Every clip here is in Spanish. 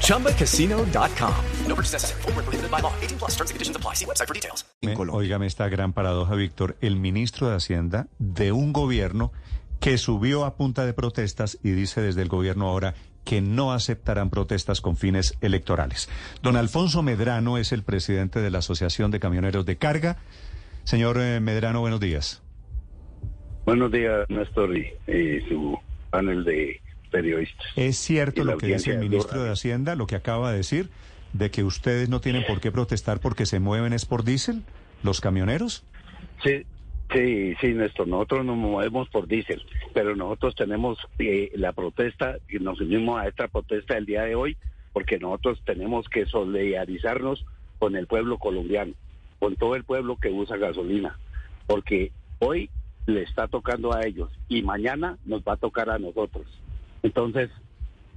ChumbaCasino.com. No purchase necessary. Full prohibited by law. 18 plus terms and conditions apply. See website for details. Óigame esta gran paradoja, Víctor. El ministro de Hacienda de un gobierno que subió a punta de protestas y dice desde el gobierno ahora que no aceptarán protestas con fines electorales. Don Alfonso Medrano es el presidente de la Asociación de Camioneros de Carga. Señor eh, Medrano, buenos días. Buenos días, Néstor, y, su panel de periodistas. ¿Es cierto lo que dice el ministro de Hacienda, lo que acaba de decir, de que ustedes no tienen por qué protestar porque se mueven es por diésel, los camioneros? Sí, Sí, sí, Néstor, nosotros nos movemos por diésel, pero nosotros tenemos eh, la protesta y nos unimos a esta protesta el día de hoy porque nosotros tenemos que solidarizarnos con el pueblo colombiano, con todo el pueblo que usa gasolina, porque hoy le está tocando a ellos y mañana nos va a tocar a nosotros. Entonces,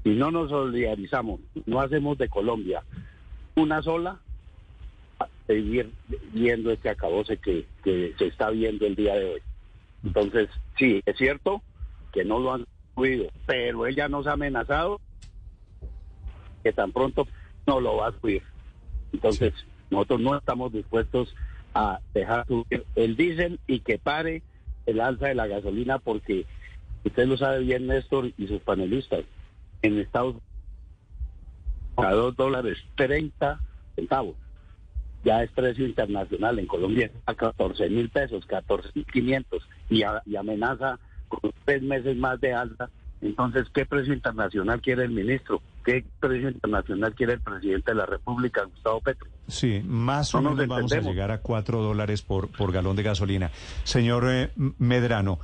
si no nos solidarizamos, no hacemos de Colombia una sola, seguir viendo este acabose que, que se está viendo el día de hoy. Entonces, sí, es cierto que no lo han cuidado, pero él ya nos ha amenazado que tan pronto no lo va a subir. Entonces, nosotros no estamos dispuestos a dejar subir el diésel y que pare el alza de la gasolina porque usted lo sabe bien, Néstor, y sus panelistas, en Estados Unidos a dos dólares 30 centavos ya es precio internacional. En Colombia a 14 mil pesos, 14 mil 500 y, y amenaza con tres meses más de alta. Entonces, ¿qué precio internacional quiere el ministro? ¿Qué precio internacional quiere el presidente de la República, Gustavo Petro? Sí, más o menos vamos a llegar a cuatro dólares por, por galón de gasolina. Señor eh, Medrano,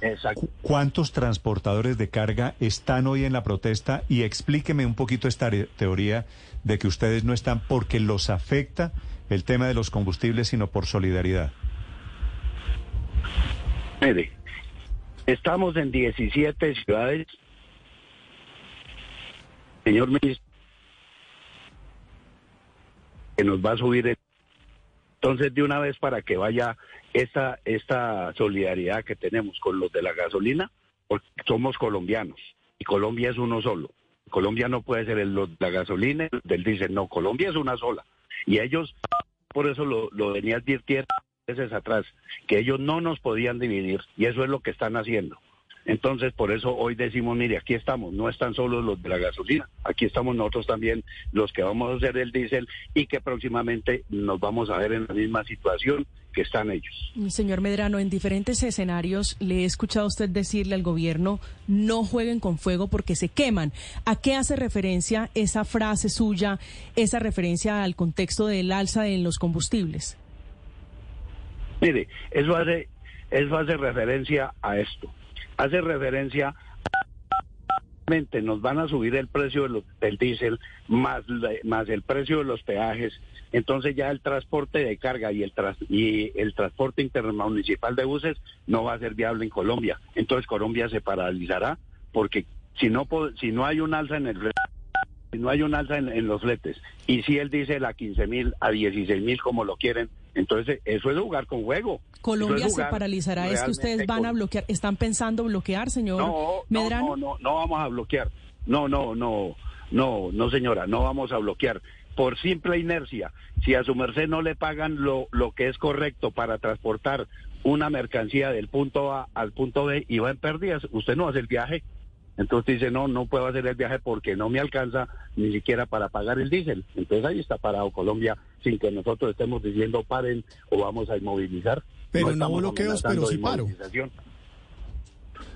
¿cuántos transportadores de carga están hoy en la protesta? Y explíqueme un poquito esta teoría de que ustedes no están porque los afecta el tema de los combustibles, sino por solidaridad? Mire, estamos en 17 ciudades. Señor ministro, que nos va a subir. El... Entonces, de una vez para que vaya esta, esta solidaridad que tenemos con los de la gasolina, porque somos colombianos y Colombia es uno solo. Colombia no puede ser el, la gasolina del diésel, no, Colombia es una sola. Y ellos, por eso lo, lo venía advirtiendo meses atrás, que ellos no nos podían dividir y eso es lo que están haciendo. Entonces, por eso hoy decimos, mire, aquí estamos, no están solo los de la gasolina, aquí estamos nosotros también los que vamos a hacer el diésel y que próximamente nos vamos a ver en la misma situación que están ellos. Señor Medrano, en diferentes escenarios le he escuchado a usted decirle al gobierno, no jueguen con fuego porque se queman. ¿A qué hace referencia esa frase suya, esa referencia al contexto del alza en los combustibles? Mire, eso hace, eso hace referencia a esto hace referencia nos van a subir el precio del diésel más, más el precio de los peajes, entonces ya el transporte de carga y el, y el transporte intermunicipal de buses no va a ser viable en Colombia. Entonces Colombia se paralizará porque si no, si no hay un alza en el no hay un alza en, los fletes y si él dice a 15 mil, a 16 mil como lo quieren, entonces eso es jugar con juego. Colombia se paralizará, es que ustedes van a bloquear, están pensando bloquear, señor no, Medrano. No, no, no, vamos a bloquear. No, no, no, no, no señora, no vamos a bloquear. Por simple inercia, si a su merced no le pagan lo, lo que es correcto para transportar una mercancía del punto A al punto B y va en pérdidas, usted no hace el viaje. Entonces dice, no, no puedo hacer el viaje porque no me alcanza ni siquiera para pagar el diésel. Entonces ahí está parado Colombia sin que nosotros estemos diciendo paren o vamos a inmovilizar. Pero no, bloqueos, pero sí paro.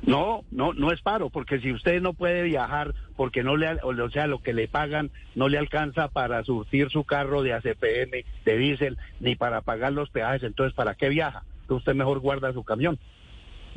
No, no, no es paro, porque si usted no puede viajar porque no le, o sea, lo que le pagan no le alcanza para surtir su carro de ACPM, de diésel, ni para pagar los peajes, entonces ¿para qué viaja? Entonces usted mejor guarda su camión.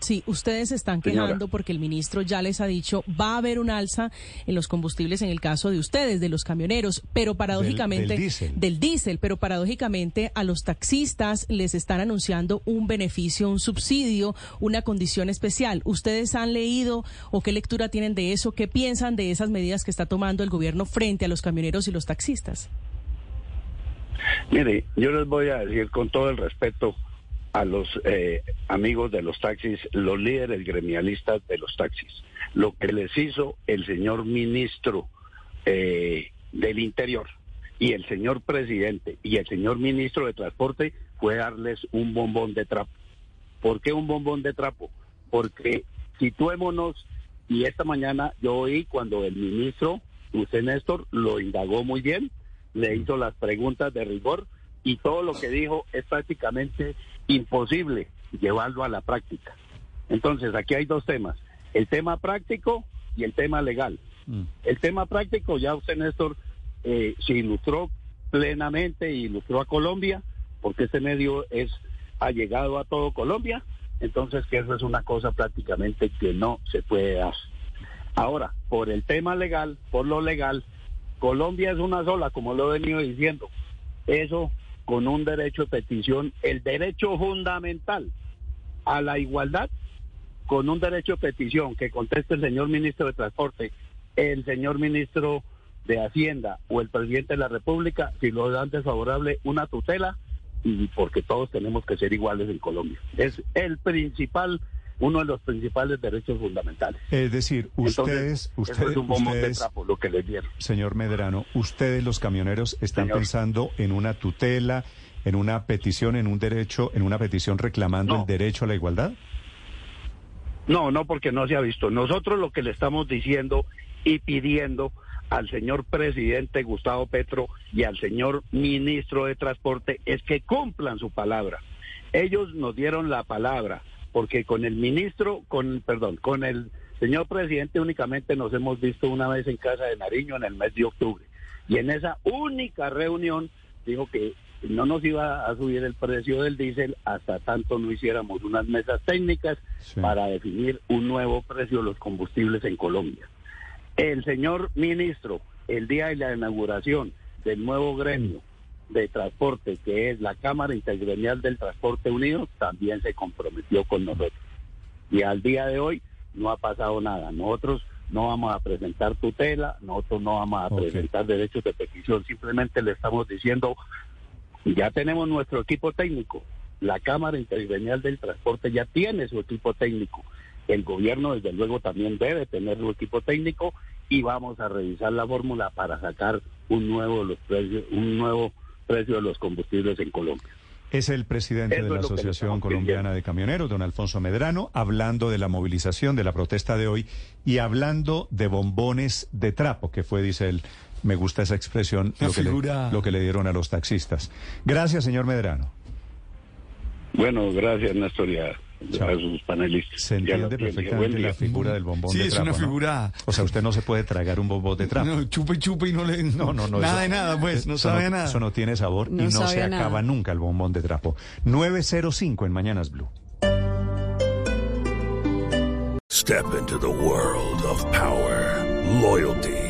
Sí, ustedes están Señora. quejando porque el ministro ya les ha dicho va a haber un alza en los combustibles en el caso de ustedes, de los camioneros, pero paradójicamente del diésel. del diésel, pero paradójicamente a los taxistas les están anunciando un beneficio, un subsidio, una condición especial. ¿Ustedes han leído o qué lectura tienen de eso? ¿Qué piensan de esas medidas que está tomando el gobierno frente a los camioneros y los taxistas? Mire, yo les voy a decir con todo el respeto a los eh, amigos de los taxis, los líderes gremialistas de los taxis, lo que les hizo el señor ministro eh, del Interior y el señor presidente y el señor ministro de Transporte fue darles un bombón de trapo. ¿Por qué un bombón de trapo? Porque situémonos, y esta mañana yo oí cuando el ministro, usted Néstor, lo indagó muy bien, le hizo las preguntas de rigor y todo lo que dijo es prácticamente imposible llevarlo a la práctica. Entonces, aquí hay dos temas, el tema práctico y el tema legal. El tema práctico, ya usted, Néstor, eh, se ilustró plenamente y ilustró a Colombia, porque este medio es ha llegado a todo Colombia, entonces que eso es una cosa prácticamente que no se puede dar. Ahora, por el tema legal, por lo legal, Colombia es una sola, como lo he venido diciendo. Eso con un derecho de petición, el derecho fundamental a la igualdad, con un derecho de petición que conteste el señor ministro de Transporte, el señor ministro de Hacienda o el presidente de la República, si lo dan desfavorable, una tutela, y porque todos tenemos que ser iguales en Colombia. Es el principal, uno de los principales derechos fundamentales. Es decir, Entonces, ustedes, eso ustedes, es un bombón de ustedes, trapo lo que les dieron. señor Medrano, ustedes los camioneros están Señor. pensando en una tutela, en una petición, en un derecho, en una petición reclamando No. el derecho a la igualdad. No, no, porque no se ha visto. Nosotros lo que le estamos diciendo y pidiendo al señor presidente Gustavo Petro y al señor ministro de Transporte es que cumplan su palabra. Ellos nos dieron la palabra, porque con el ministro, con, perdón, con el señor presidente únicamente nos hemos visto una vez en Casa de Nariño en el mes de octubre. Y en esa única reunión dijo que no nos iba a subir el precio del diésel hasta tanto no hiciéramos unas mesas técnicas Sí. para definir un nuevo precio de los combustibles en Colombia. El señor ministro, el día de la inauguración del nuevo gremio de transporte, que es la Cámara Intergremial del Transporte Unido, también se comprometió con nosotros. Y al día de hoy no ha pasado nada. Nosotros no vamos a presentar tutela, nosotros no vamos a presentar derechos de petición, simplemente le estamos diciendo, ya tenemos nuestro equipo técnico, la Cámara Intergremial del Transporte ya tiene su equipo técnico, el gobierno desde luego también debe tener su equipo técnico y vamos a revisar la fórmula para sacar un nuevo los precios, un nuevo precio de los combustibles en Colombia. Es el presidente Eso de la Asociación Colombiana de Camioneros, don Alfonso Medrano, hablando de la movilización, de la protesta de hoy y hablando de bombones de trapo, que fue, dice él, me gusta esa expresión, lo que, le, lo que le dieron a los taxistas. Gracias, señor Medrano. Bueno, gracias Néstor Chao. a sus panelistas. Se entiende perfectamente la figura del bombón Sí, de es trapo. una ¿no? figura- O sea, usted no se puede tragar un bombón de trapo. No, chupe, chupe y no le... No, no, no. Nada eso- de nada, pues, no sabe a nada. Eso no tiene sabor No y no se nada. acaba nunca el bombón de trapo. 905 en Mañanas Blue. Step into the world of power, loyalty,